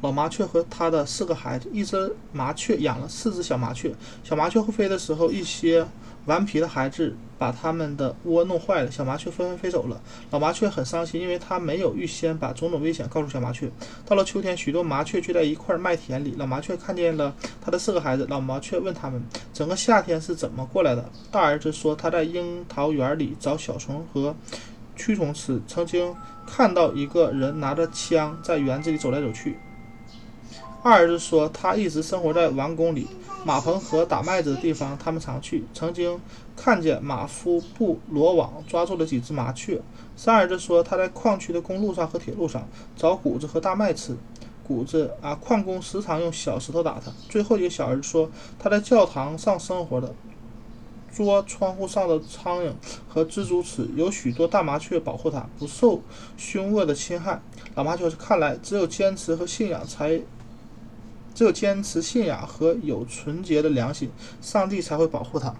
老麻雀和他的四个孩子。一只麻雀养了四只小麻雀，小麻雀会飞的时候，一些顽皮的孩子把他们的窝弄坏了，小麻雀纷纷飞走了。老麻雀很伤心，因为它没有预先把种种危险告诉小麻雀。到了秋天，许多麻雀聚在一块麦田里，老麻雀看见了他的四个孩子。老麻雀问他们，整个夏天是怎么过来的？大儿子说，他在樱桃园里找小虫和蛆虫吃，曾经看到一个人拿着枪在园子里走来走去。二儿子说，他一直生活在王宫里，马棚和打麦子的地方他们常去。曾经看见马夫布罗网抓住了几只麻雀。三儿子说，他在矿区的公路上和铁路上找谷子和大麦吃。谷子啊，矿工时常用小石头打他。最后一个小儿子说，他在教堂上生活的，捉窗户上的苍蝇和蜘蛛吃。有许多大麻雀保护他，不受凶恶的侵害。老麻雀看来，只有坚持和信仰才。只有坚持信仰和有纯洁的良心，上帝才会保护他。